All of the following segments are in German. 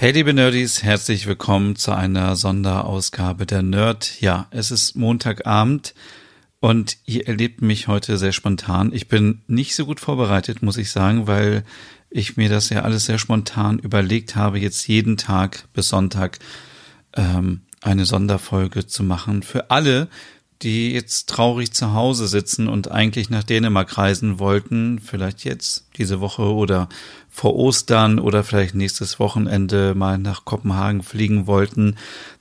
Hey liebe Nerdies, herzlich willkommen zu einer Sonderausgabe der Nerd. Ja, es ist Montagabend und ihr erlebt mich heute sehr spontan. Ich bin nicht so gut vorbereitet, muss ich sagen, weil ich mir das ja alles sehr spontan überlegt habe, jetzt jeden Tag bis Sonntag ähm, eine Sonderfolge zu machen. Für alle, die jetzt traurig zu Hause sitzen und eigentlich nach Dänemark reisen wollten, vielleicht jetzt diese Woche oder vor Ostern oder vielleicht nächstes Wochenende mal nach Kopenhagen fliegen wollten.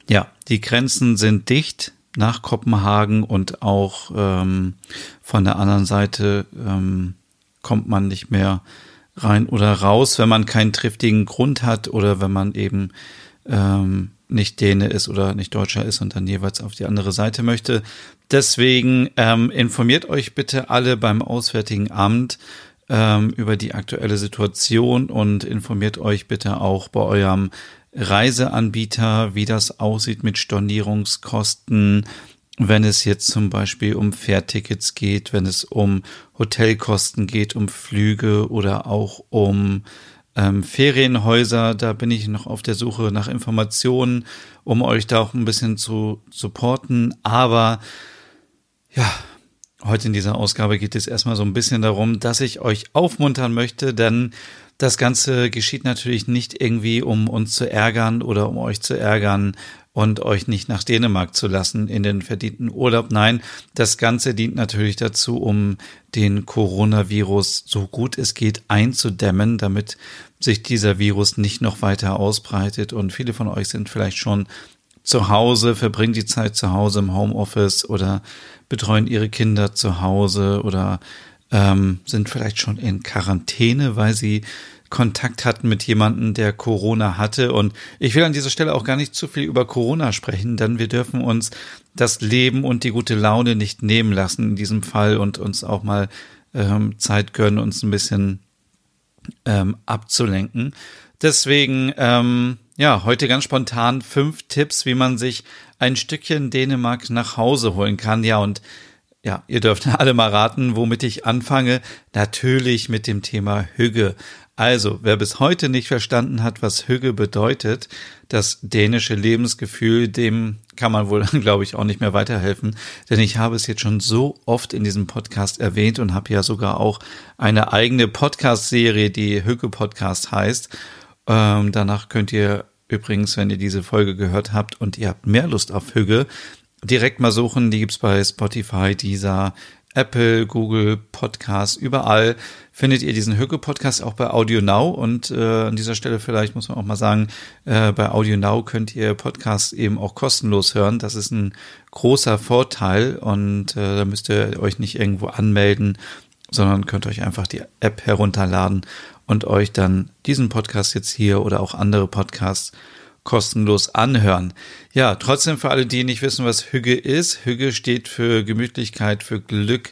Ja, die Grenzen sind dicht nach Kopenhagen und auch ähm, von der anderen Seite ähm, kommt man nicht mehr rein oder raus, wenn man keinen triftigen Grund hat oder wenn man eben ähm, nicht Däne ist oder nicht Deutscher ist und dann jeweils auf die andere Seite möchte. Deswegen ähm, informiert euch bitte alle beim Auswärtigen Amt ähm, über die aktuelle Situation und informiert euch bitte auch bei eurem Reiseanbieter, wie das aussieht mit Stornierungskosten, wenn es jetzt zum Beispiel um Fährtickets geht, wenn es um Hotelkosten geht, um Flüge oder auch um ähm, Ferienhäuser. Da bin ich noch auf der Suche nach Informationen, um euch da auch ein bisschen zu supporten. Aber ja, heute in dieser Ausgabe geht es erstmal so ein bisschen darum, dass ich euch aufmuntern möchte, denn das Ganze geschieht natürlich nicht irgendwie, um uns zu ärgern oder um euch zu ärgern und euch nicht nach Dänemark zu lassen in den verdienten Urlaub. Nein, das Ganze dient natürlich dazu, um den Coronavirus so gut es geht einzudämmen, damit sich dieser Virus nicht noch weiter ausbreitet. Und viele von euch sind vielleicht schon zu Hause, verbringen die Zeit zu Hause im Homeoffice oder betreuen ihre Kinder zu Hause oder ähm, sind vielleicht schon in Quarantäne, weil sie Kontakt hatten mit jemandem, der Corona hatte. Und ich will an dieser Stelle auch gar nicht zu viel über Corona sprechen, denn wir dürfen uns das Leben und die gute Laune nicht nehmen lassen in diesem Fall und uns auch mal ähm, Zeit gönnen, uns ein bisschen ähm, abzulenken. Deswegen, ähm, ja, heute ganz spontan fünf Tipps, wie man sich ein Stückchen Dänemark nach Hause holen kann. Ja, und ja, ihr dürft alle mal raten, womit ich anfange. Natürlich mit dem Thema Hüge. Also, wer bis heute nicht verstanden hat, was Hüge bedeutet, das dänische Lebensgefühl, dem kann man wohl, glaube ich, auch nicht mehr weiterhelfen. Denn ich habe es jetzt schon so oft in diesem Podcast erwähnt und habe ja sogar auch eine eigene Podcast-Serie, die Hüge Podcast heißt. Ähm, danach könnt ihr übrigens, wenn ihr diese Folge gehört habt und ihr habt mehr Lust auf Hüge, direkt mal suchen. Die gibt's bei Spotify, dieser Apple, Google Podcast, überall findet ihr diesen Hücke Podcast auch bei Audio Now und äh, an dieser Stelle vielleicht muss man auch mal sagen, äh, bei Audio Now könnt ihr Podcasts eben auch kostenlos hören. Das ist ein großer Vorteil und äh, da müsst ihr euch nicht irgendwo anmelden, sondern könnt euch einfach die App herunterladen und euch dann diesen Podcast jetzt hier oder auch andere Podcasts kostenlos anhören. Ja, trotzdem für alle, die nicht wissen, was Hüge ist. Hüge steht für Gemütlichkeit, für Glück,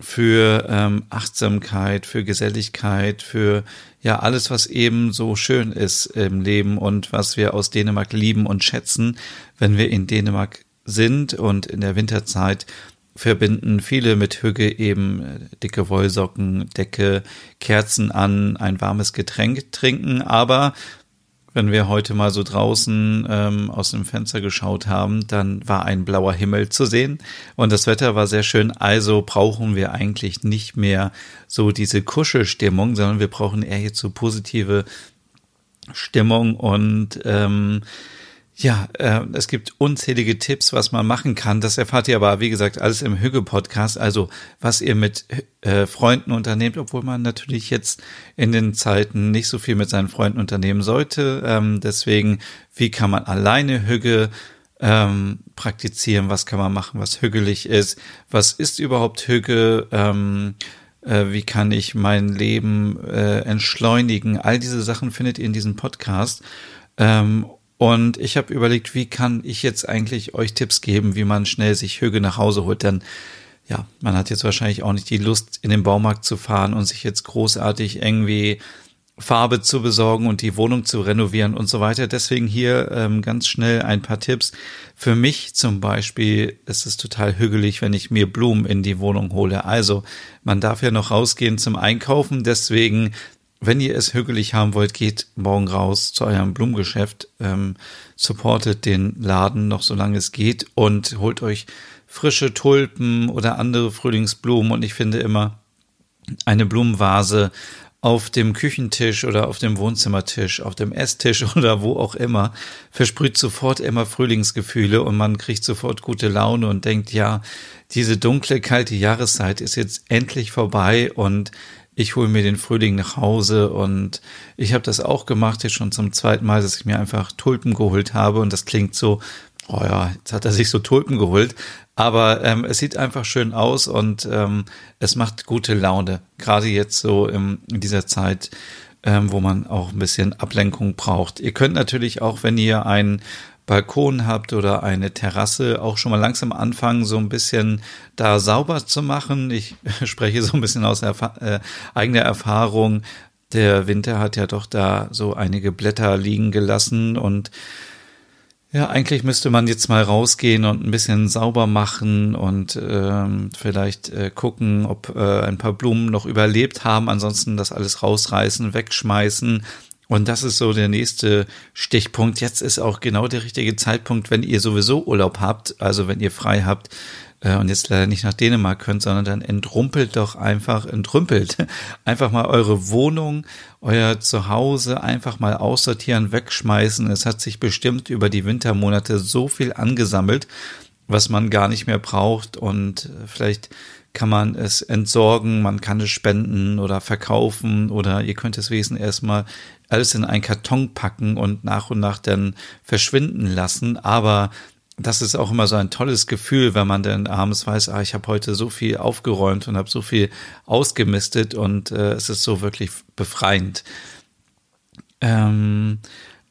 für ähm, Achtsamkeit, für Geselligkeit, für ja alles, was eben so schön ist im Leben und was wir aus Dänemark lieben und schätzen, wenn wir in Dänemark sind und in der Winterzeit verbinden viele mit Hüge eben äh, dicke Wollsocken, Decke, Kerzen an, ein warmes Getränk trinken, aber wenn wir heute mal so draußen ähm, aus dem Fenster geschaut haben, dann war ein blauer Himmel zu sehen und das Wetter war sehr schön. Also brauchen wir eigentlich nicht mehr so diese Kuschelstimmung, sondern wir brauchen eher jetzt so positive Stimmung und ähm, ja, äh, es gibt unzählige Tipps, was man machen kann. Das erfahrt ihr aber, wie gesagt, alles im Hüge-Podcast. Also, was ihr mit äh, Freunden unternehmt, obwohl man natürlich jetzt in den Zeiten nicht so viel mit seinen Freunden unternehmen sollte. Ähm, deswegen, wie kann man alleine Hüge ähm, praktizieren? Was kann man machen, was hügelig ist? Was ist überhaupt Hüge? Ähm, äh, wie kann ich mein Leben äh, entschleunigen. All diese Sachen findet ihr in diesem Podcast. Ähm, und ich habe überlegt, wie kann ich jetzt eigentlich euch Tipps geben, wie man schnell sich Hüge nach Hause holt. Denn ja, man hat jetzt wahrscheinlich auch nicht die Lust, in den Baumarkt zu fahren und sich jetzt großartig irgendwie Farbe zu besorgen und die Wohnung zu renovieren und so weiter. Deswegen hier ähm, ganz schnell ein paar Tipps. Für mich zum Beispiel ist es total hügelig, wenn ich mir Blumen in die Wohnung hole. Also man darf ja noch rausgehen zum Einkaufen. Deswegen, wenn ihr es hügelig haben wollt, geht morgen raus zu eurem Blumengeschäft, ähm, supportet den Laden noch solange es geht und holt euch frische Tulpen oder andere Frühlingsblumen. Und ich finde immer, eine Blumenvase auf dem Küchentisch oder auf dem Wohnzimmertisch, auf dem Esstisch oder wo auch immer, versprüht sofort immer Frühlingsgefühle und man kriegt sofort gute Laune und denkt, ja, diese dunkle, kalte Jahreszeit ist jetzt endlich vorbei und ich hole mir den Frühling nach Hause und ich habe das auch gemacht, jetzt schon zum zweiten Mal, dass ich mir einfach Tulpen geholt habe und das klingt so, oh ja, jetzt hat er sich so Tulpen geholt, aber ähm, es sieht einfach schön aus und ähm, es macht gute Laune. Gerade jetzt so im, in dieser Zeit, ähm, wo man auch ein bisschen Ablenkung braucht. Ihr könnt natürlich auch, wenn ihr einen Balkon habt oder eine Terrasse, auch schon mal langsam anfangen, so ein bisschen da sauber zu machen. Ich spreche so ein bisschen aus Erfa äh, eigener Erfahrung. Der Winter hat ja doch da so einige Blätter liegen gelassen und ja, eigentlich müsste man jetzt mal rausgehen und ein bisschen sauber machen und ähm, vielleicht äh, gucken, ob äh, ein paar Blumen noch überlebt haben. Ansonsten das alles rausreißen, wegschmeißen. Und das ist so der nächste Stichpunkt. Jetzt ist auch genau der richtige Zeitpunkt, wenn ihr sowieso Urlaub habt, also wenn ihr frei habt, äh, und jetzt leider nicht nach Dänemark könnt, sondern dann entrumpelt doch einfach, entrümpelt einfach mal eure Wohnung, euer Zuhause einfach mal aussortieren, wegschmeißen. Es hat sich bestimmt über die Wintermonate so viel angesammelt, was man gar nicht mehr braucht und äh, vielleicht kann man es entsorgen, man kann es spenden oder verkaufen oder ihr könnt es wesen erstmal alles in einen Karton packen und nach und nach dann verschwinden lassen. Aber das ist auch immer so ein tolles Gefühl, wenn man dann abends weiß, ah, ich habe heute so viel aufgeräumt und habe so viel ausgemistet und äh, es ist so wirklich befreiend. Ähm,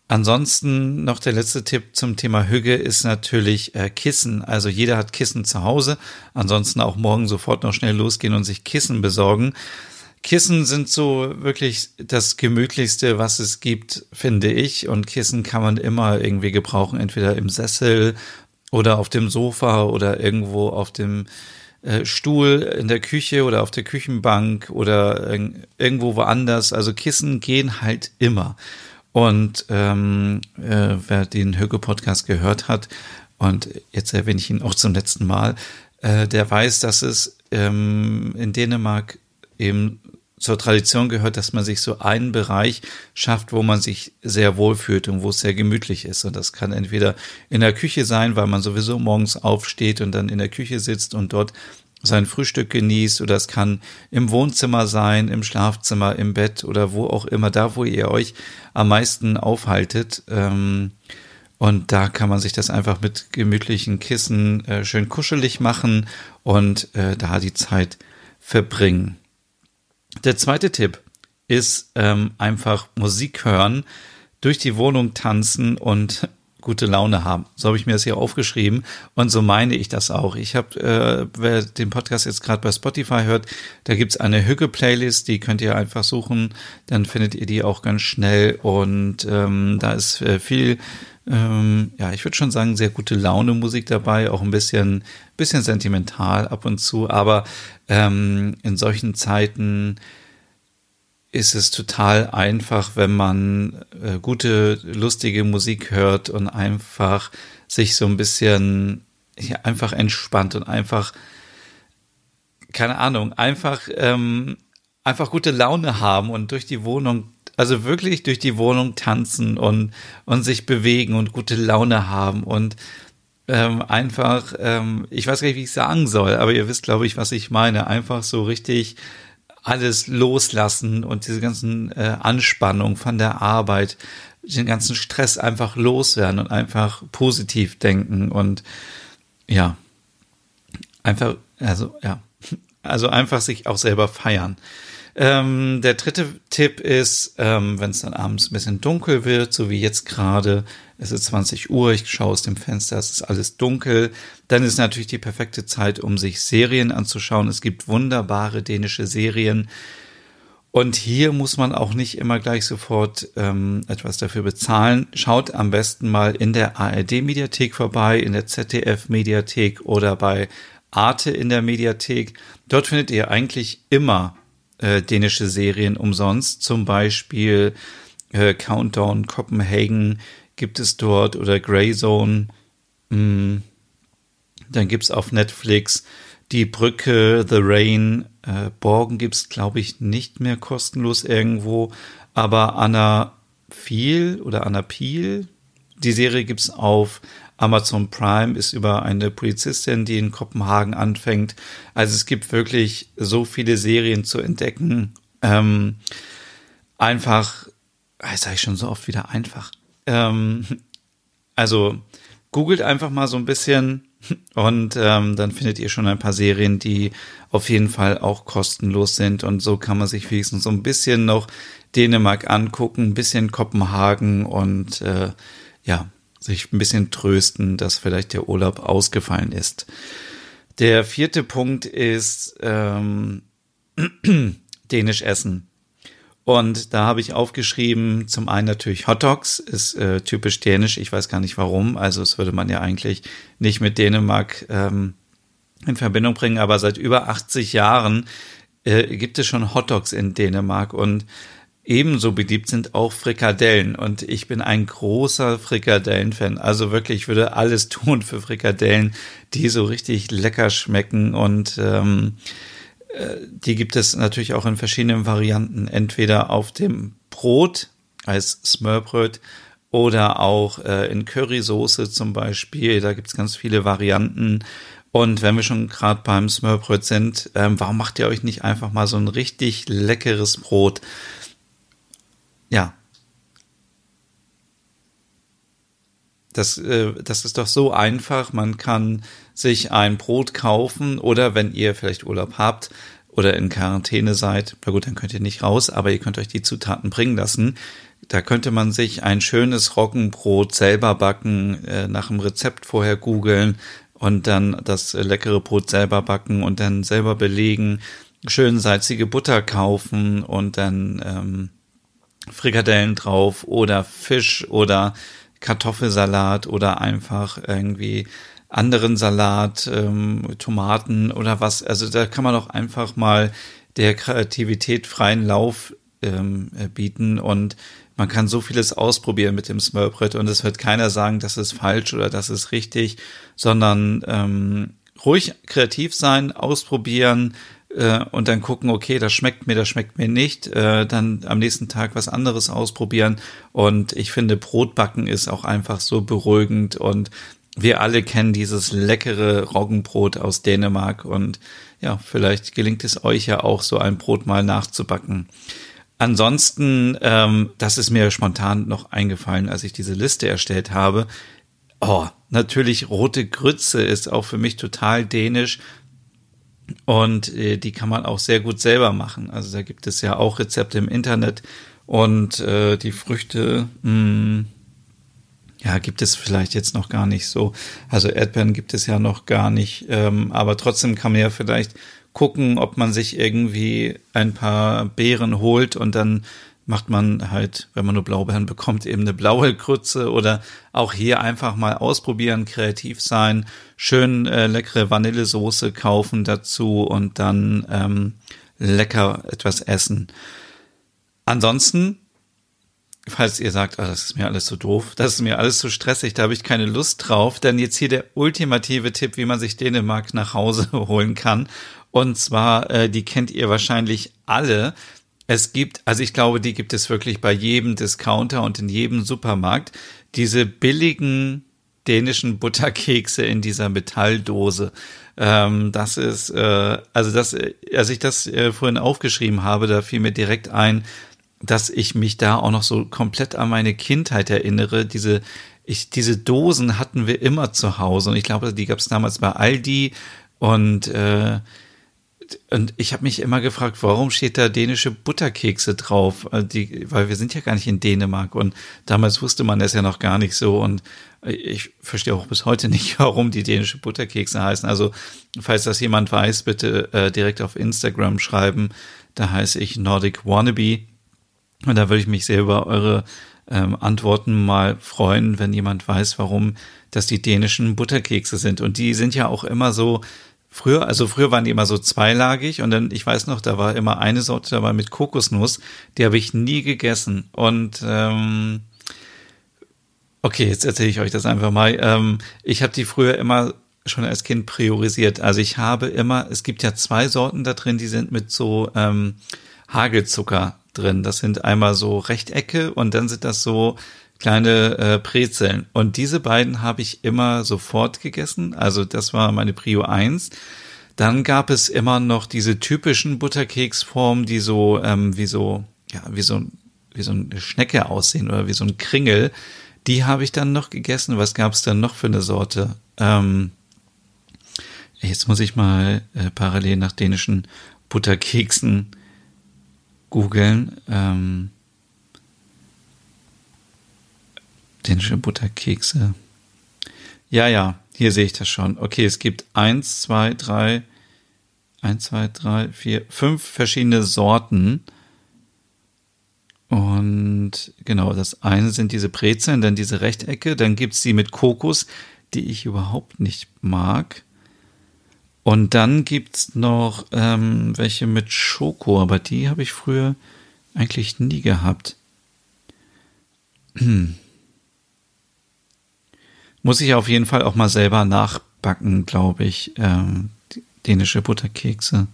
ansonsten noch der letzte Tipp zum Thema Hüge ist natürlich äh, Kissen. Also jeder hat Kissen zu Hause. Ansonsten auch morgen sofort noch schnell losgehen und sich Kissen besorgen. Kissen sind so wirklich das gemütlichste, was es gibt, finde ich. Und Kissen kann man immer irgendwie gebrauchen, entweder im Sessel oder auf dem Sofa oder irgendwo auf dem äh, Stuhl in der Küche oder auf der Küchenbank oder irgendwo woanders. Also Kissen gehen halt immer. Und ähm, äh, wer den Höge-Podcast gehört hat, und jetzt erwähne ich ihn auch zum letzten Mal, äh, der weiß, dass es ähm, in Dänemark eben zur Tradition gehört, dass man sich so einen Bereich schafft, wo man sich sehr wohl fühlt und wo es sehr gemütlich ist. Und das kann entweder in der Küche sein, weil man sowieso morgens aufsteht und dann in der Küche sitzt und dort sein Frühstück genießt, oder es kann im Wohnzimmer sein, im Schlafzimmer, im Bett oder wo auch immer, da wo ihr euch am meisten aufhaltet. Ähm, und da kann man sich das einfach mit gemütlichen Kissen äh, schön kuschelig machen und äh, da die Zeit verbringen. Der zweite Tipp ist ähm, einfach Musik hören, durch die Wohnung tanzen und gute Laune haben. So habe ich mir das hier aufgeschrieben und so meine ich das auch. Ich habe, äh, wer den Podcast jetzt gerade bei Spotify hört, da gibt's eine Hücke-Playlist, die könnt ihr einfach suchen, dann findet ihr die auch ganz schnell und ähm, da ist äh, viel, ähm, ja, ich würde schon sagen, sehr gute Laune Musik dabei, auch ein bisschen, bisschen sentimental ab und zu, aber ähm, in solchen Zeiten ist es total einfach, wenn man äh, gute, lustige Musik hört und einfach sich so ein bisschen ja, einfach entspannt und einfach, keine Ahnung, einfach, ähm, einfach gute Laune haben und durch die Wohnung, also wirklich durch die Wohnung tanzen und, und sich bewegen und gute Laune haben und ähm, einfach, ähm, ich weiß gar nicht, wie ich sagen soll, aber ihr wisst, glaube ich, was ich meine. Einfach so richtig alles loslassen und diese ganzen äh, Anspannung von der Arbeit, den ganzen Stress einfach loswerden und einfach positiv denken und ja, einfach, also ja, Also einfach sich auch selber feiern. Ähm, der dritte Tipp ist, ähm, wenn es dann abends ein bisschen dunkel wird, so wie jetzt gerade, es ist 20 Uhr, ich schaue aus dem Fenster, es ist alles dunkel, dann ist natürlich die perfekte Zeit, um sich Serien anzuschauen. Es gibt wunderbare dänische Serien. Und hier muss man auch nicht immer gleich sofort ähm, etwas dafür bezahlen. Schaut am besten mal in der ARD-Mediathek vorbei, in der ZDF-Mediathek oder bei Arte in der Mediathek. Dort findet ihr eigentlich immer äh, dänische Serien umsonst. Zum Beispiel äh, Countdown Copenhagen gibt es dort oder Grey Zone. Mm. Dann gibt's auf Netflix die Brücke, The Rain, äh, Borgen gibt's glaube ich, nicht mehr kostenlos irgendwo. Aber Anna Viel oder Anna Piel, die Serie gibt's auf Amazon Prime ist über eine Polizistin, die in Kopenhagen anfängt. Also es gibt wirklich so viele Serien zu entdecken. Ähm, einfach, das sage ich schon so oft wieder einfach. Ähm, also googelt einfach mal so ein bisschen und ähm, dann findet ihr schon ein paar Serien, die auf jeden Fall auch kostenlos sind. Und so kann man sich wenigstens so ein bisschen noch Dänemark angucken, ein bisschen Kopenhagen und äh, ja, sich ein bisschen trösten, dass vielleicht der Urlaub ausgefallen ist. Der vierte Punkt ist ähm, Dänisch essen. Und da habe ich aufgeschrieben, zum einen natürlich Hot Dogs, ist äh, typisch dänisch, ich weiß gar nicht warum, also das würde man ja eigentlich nicht mit Dänemark ähm, in Verbindung bringen, aber seit über 80 Jahren äh, gibt es schon Hot Dogs in Dänemark und Ebenso beliebt sind auch Frikadellen und ich bin ein großer Frikadellen-Fan. Also wirklich, ich würde alles tun für Frikadellen, die so richtig lecker schmecken und ähm, äh, die gibt es natürlich auch in verschiedenen Varianten. Entweder auf dem Brot als Smørbröt oder auch äh, in Currysoße zum Beispiel. Da gibt es ganz viele Varianten. Und wenn wir schon gerade beim Smørbröt sind, ähm, warum macht ihr euch nicht einfach mal so ein richtig leckeres Brot? Ja. Das, äh, das ist doch so einfach. Man kann sich ein Brot kaufen oder wenn ihr vielleicht Urlaub habt oder in Quarantäne seid, na gut, dann könnt ihr nicht raus, aber ihr könnt euch die Zutaten bringen lassen. Da könnte man sich ein schönes Roggenbrot selber backen, äh, nach dem Rezept vorher googeln und dann das leckere Brot selber backen und dann selber belegen, schön salzige Butter kaufen und dann ähm, Frikadellen drauf oder Fisch oder Kartoffelsalat oder einfach irgendwie anderen Salat, ähm, Tomaten oder was. Also da kann man auch einfach mal der Kreativität freien Lauf ähm, äh, bieten und man kann so vieles ausprobieren mit dem Smørbrett und es wird keiner sagen, das ist falsch oder das ist richtig, sondern ähm, ruhig kreativ sein, ausprobieren, äh, und dann gucken, okay, das schmeckt mir, das schmeckt mir nicht, äh, dann am nächsten Tag was anderes ausprobieren. Und ich finde, Brotbacken ist auch einfach so beruhigend und wir alle kennen dieses leckere Roggenbrot aus Dänemark und ja, vielleicht gelingt es euch ja auch, so ein Brot mal nachzubacken. Ansonsten, ähm, das ist mir spontan noch eingefallen, als ich diese Liste erstellt habe. Oh, natürlich rote Grütze ist auch für mich total dänisch. Und äh, die kann man auch sehr gut selber machen. Also da gibt es ja auch Rezepte im Internet und äh, die Früchte, mh, hm, ja, gibt es vielleicht jetzt noch gar nicht so. Also Erdbeeren gibt es ja noch gar nicht. Ähm, aber trotzdem kann man ja vielleicht gucken, ob man sich irgendwie ein paar Beeren holt und dann macht man halt, wenn man nur Blaubeeren bekommt, eben eine blaue Krütze oder auch hier einfach mal ausprobieren, kreativ sein, schön äh, leckere Vanillesoße kaufen dazu und dann ähm, lecker etwas essen. Ansonsten, falls ihr sagt, oh, das ist mir alles so doof, das ist mir alles so stressig, da habe ich keine Lust drauf, dann jetzt hier der ultimative Tipp, wie man sich Dänemark nach Hause holen kann. Und zwar, äh, die kennt ihr wahrscheinlich alle. Es gibt, also ich glaube, die gibt es wirklich bei jedem Discounter und in jedem Supermarkt, diese billigen dänischen Butterkekse in dieser Metalldose. Ähm, das ist, äh, also das, als ich das äh, vorhin aufgeschrieben habe, da fiel mir direkt ein, dass ich mich da auch noch so komplett an meine Kindheit erinnere. Diese, ich, diese Dosen hatten wir immer zu Hause und ich glaube, die gab es damals bei Aldi und äh, und ich habe mich immer gefragt, warum steht da dänische Butterkekse drauf? Äh, die, weil wir sind ja gar nicht in Dänemark und damals wusste man das ja noch gar nicht so und ich verstehe auch bis heute nicht, warum die dänische Butterkekse heißen. Also falls das jemand weiß, bitte äh, direkt auf Instagram schreiben. Da heiße ich Nordic Wannabe und da würde ich mich sehr über eure ähm, Antworten mal freuen, wenn jemand weiß, warum das die dänischen Butterkekse sind. Und die sind ja auch immer so Früher, also früher waren die immer so zweilagig und dann, ich weiß noch, da war immer eine Sorte dabei mit Kokosnuss, die habe ich nie gegessen. Und ähm, okay, jetzt erzähle ich euch das einfach mal. Ähm, ich habe die früher immer schon als Kind priorisiert. Also ich habe immer, es gibt ja zwei Sorten da drin, die sind mit so ähm, Hagelzucker drin. Das sind einmal so Rechtecke und dann sind das so kleine äh, Brezeln. Und diese beiden habe ich immer sofort gegessen. Also das war meine Prio 1. Dann gab es immer noch diese typischen Butterkeksformen, die so ähm, wie so ja wie so wie so eine Schnecke aussehen oder wie so ein Kringel. Die habe ich dann noch gegessen. Was gab es dann noch für eine Sorte? Ähm, jetzt muss ich mal äh, parallel nach dänischen Butterkeksen googeln. Ähm, dänische Butterkekse. Ja, ja, hier sehe ich das schon. Okay, es gibt eins, zwei, drei, eins, zwei, drei, vier, fünf verschiedene Sorten. Und genau, das eine sind diese Brezeln, dann diese Rechtecke, dann gibt's die mit Kokos, die ich überhaupt nicht mag. Und dann gibt's noch ähm, welche mit Schoko, aber die habe ich früher eigentlich nie gehabt. Muss ich auf jeden Fall auch mal selber nachbacken, glaube ich. Ähm, dänische Butterkekse.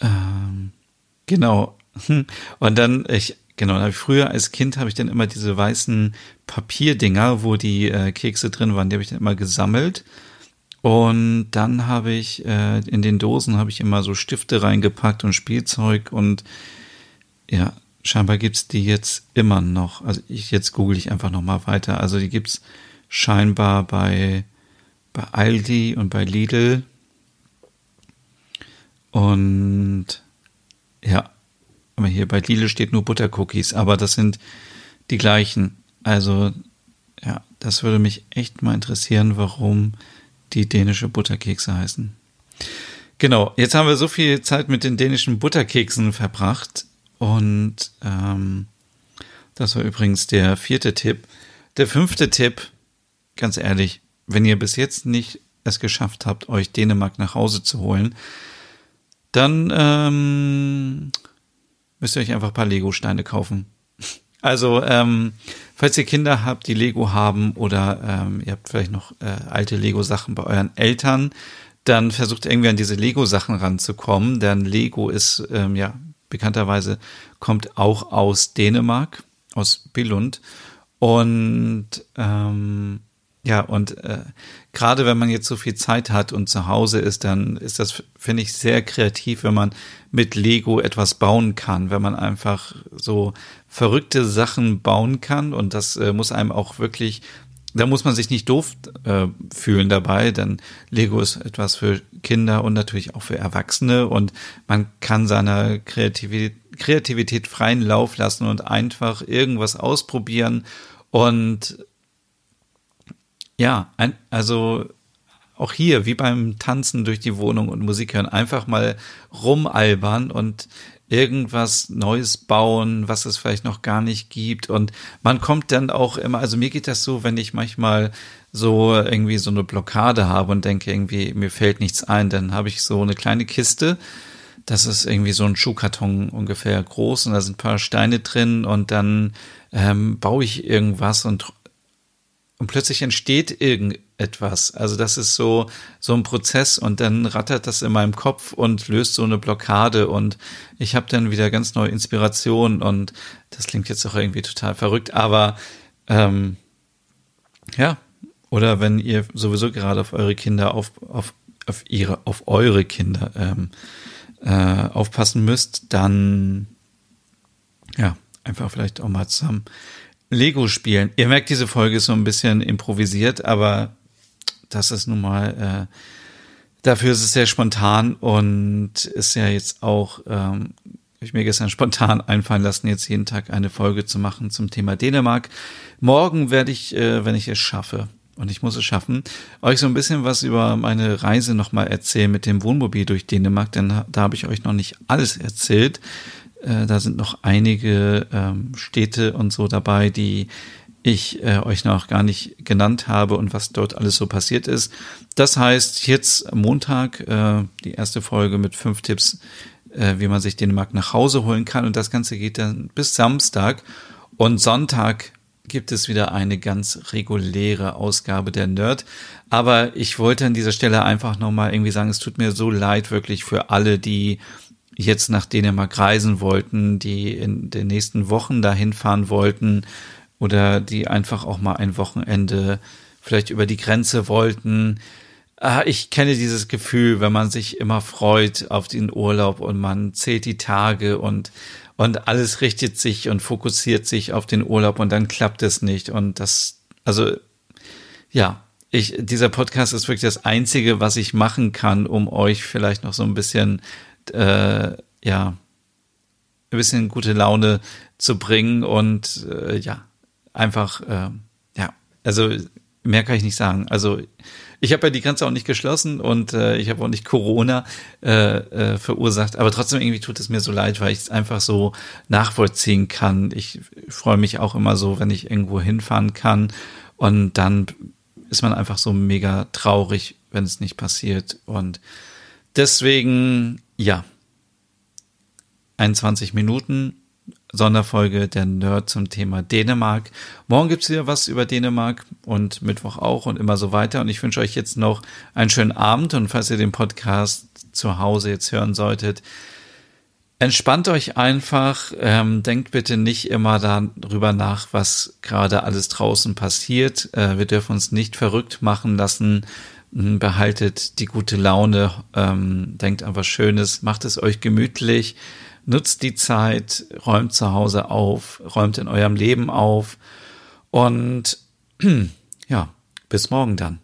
Ähm, genau. Und dann, ich, genau, früher als Kind habe ich dann immer diese weißen Papierdinger, wo die äh, Kekse drin waren, die habe ich dann immer gesammelt. Und dann habe ich äh, in den Dosen habe ich immer so Stifte reingepackt und Spielzeug und ja, scheinbar gibt's die jetzt immer noch. Also ich jetzt google ich einfach noch mal weiter. Also die gibt's scheinbar bei, bei Aldi und bei Lidl. Und ja, aber hier bei Lidl steht nur Buttercookies, aber das sind die gleichen. Also ja, das würde mich echt mal interessieren, warum die dänische Butterkekse heißen. Genau, jetzt haben wir so viel Zeit mit den dänischen Butterkeksen verbracht und ähm, das war übrigens der vierte Tipp. Der fünfte Tipp ganz ehrlich, wenn ihr bis jetzt nicht es geschafft habt, euch Dänemark nach Hause zu holen, dann ähm, müsst ihr euch einfach ein paar Lego-Steine kaufen. Also, ähm, falls ihr Kinder habt, die Lego haben oder ähm, ihr habt vielleicht noch äh, alte Lego-Sachen bei euren Eltern, dann versucht irgendwie an diese Lego-Sachen ranzukommen, denn Lego ist, ähm, ja, bekannterweise kommt auch aus Dänemark, aus Billund. Und ähm, ja, und äh, gerade wenn man jetzt so viel Zeit hat und zu Hause ist, dann ist das, finde ich, sehr kreativ, wenn man mit Lego etwas bauen kann, wenn man einfach so verrückte Sachen bauen kann. Und das äh, muss einem auch wirklich, da muss man sich nicht doof äh, fühlen dabei, denn Lego ist etwas für Kinder und natürlich auch für Erwachsene und man kann seiner Kreativität, Kreativität freien Lauf lassen und einfach irgendwas ausprobieren und ja, ein, also auch hier, wie beim Tanzen durch die Wohnung und Musik hören, einfach mal rumalbern und irgendwas Neues bauen, was es vielleicht noch gar nicht gibt. Und man kommt dann auch immer, also mir geht das so, wenn ich manchmal so irgendwie so eine Blockade habe und denke irgendwie, mir fällt nichts ein, dann habe ich so eine kleine Kiste. Das ist irgendwie so ein Schuhkarton ungefähr groß und da sind ein paar Steine drin und dann ähm, baue ich irgendwas und und plötzlich entsteht irgendetwas. Also das ist so, so ein Prozess und dann rattert das in meinem Kopf und löst so eine Blockade und ich habe dann wieder ganz neue Inspiration und das klingt jetzt auch irgendwie total verrückt, aber ähm, ja, oder wenn ihr sowieso gerade auf eure Kinder auf, auf, auf ihre, auf eure Kinder ähm, äh, aufpassen müsst, dann ja, einfach vielleicht auch mal zusammen Lego spielen. Ihr merkt, diese Folge ist so ein bisschen improvisiert, aber das ist nun mal dafür ist es sehr spontan und ist ja jetzt auch, ähm, ich mir gestern spontan einfallen lassen, jetzt jeden Tag eine Folge zu machen zum Thema Dänemark. Morgen werde ich, äh, wenn ich es schaffe, und ich muss es schaffen, euch so ein bisschen was über meine Reise nochmal erzählen mit dem Wohnmobil durch Dänemark, denn da habe ich euch noch nicht alles erzählt. Äh, da sind noch einige ähm, Städte und so dabei, die ich äh, euch noch gar nicht genannt habe und was dort alles so passiert ist. Das heißt, jetzt Montag äh, die erste Folge mit fünf Tipps, äh, wie man sich Dänemark nach Hause holen kann. Und das Ganze geht dann bis Samstag. Und Sonntag gibt es wieder eine ganz reguläre Ausgabe der Nerd. Aber ich wollte an dieser Stelle einfach nochmal irgendwie sagen, es tut mir so leid wirklich für alle, die jetzt nach Dänemark reisen wollten, die in den nächsten Wochen dahin fahren wollten oder die einfach auch mal ein Wochenende vielleicht über die Grenze wollten. Ah, ich kenne dieses Gefühl, wenn man sich immer freut auf den Urlaub und man zählt die Tage und und alles richtet sich und fokussiert sich auf den Urlaub und dann klappt es nicht und das also ja, ich dieser Podcast ist wirklich das einzige, was ich machen kann, um euch vielleicht noch so ein bisschen äh, ja ein bisschen gute Laune zu bringen und äh, ja einfach, äh, ja, also mehr kann ich nicht sagen. Also ich habe ja die Grenze auch nicht geschlossen und äh, ich habe auch nicht Corona äh, äh, verursacht, aber trotzdem irgendwie tut es mir so leid, weil ich es einfach so nachvollziehen kann. Ich freue mich auch immer so, wenn ich irgendwo hinfahren kann und dann ist man einfach so mega traurig, wenn es nicht passiert und deswegen, ja, 21 Minuten Sonderfolge der Nerd zum Thema Dänemark. Morgen gibt's wieder was über Dänemark und Mittwoch auch und immer so weiter. Und ich wünsche euch jetzt noch einen schönen Abend und falls ihr den Podcast zu Hause jetzt hören solltet, entspannt euch einfach, ähm, denkt bitte nicht immer darüber nach, was gerade alles draußen passiert. Äh, wir dürfen uns nicht verrückt machen lassen. Hm, behaltet die gute Laune, ähm, denkt an was Schönes, macht es euch gemütlich nutzt die Zeit, räumt zu Hause auf, räumt in eurem Leben auf und ja, bis morgen dann.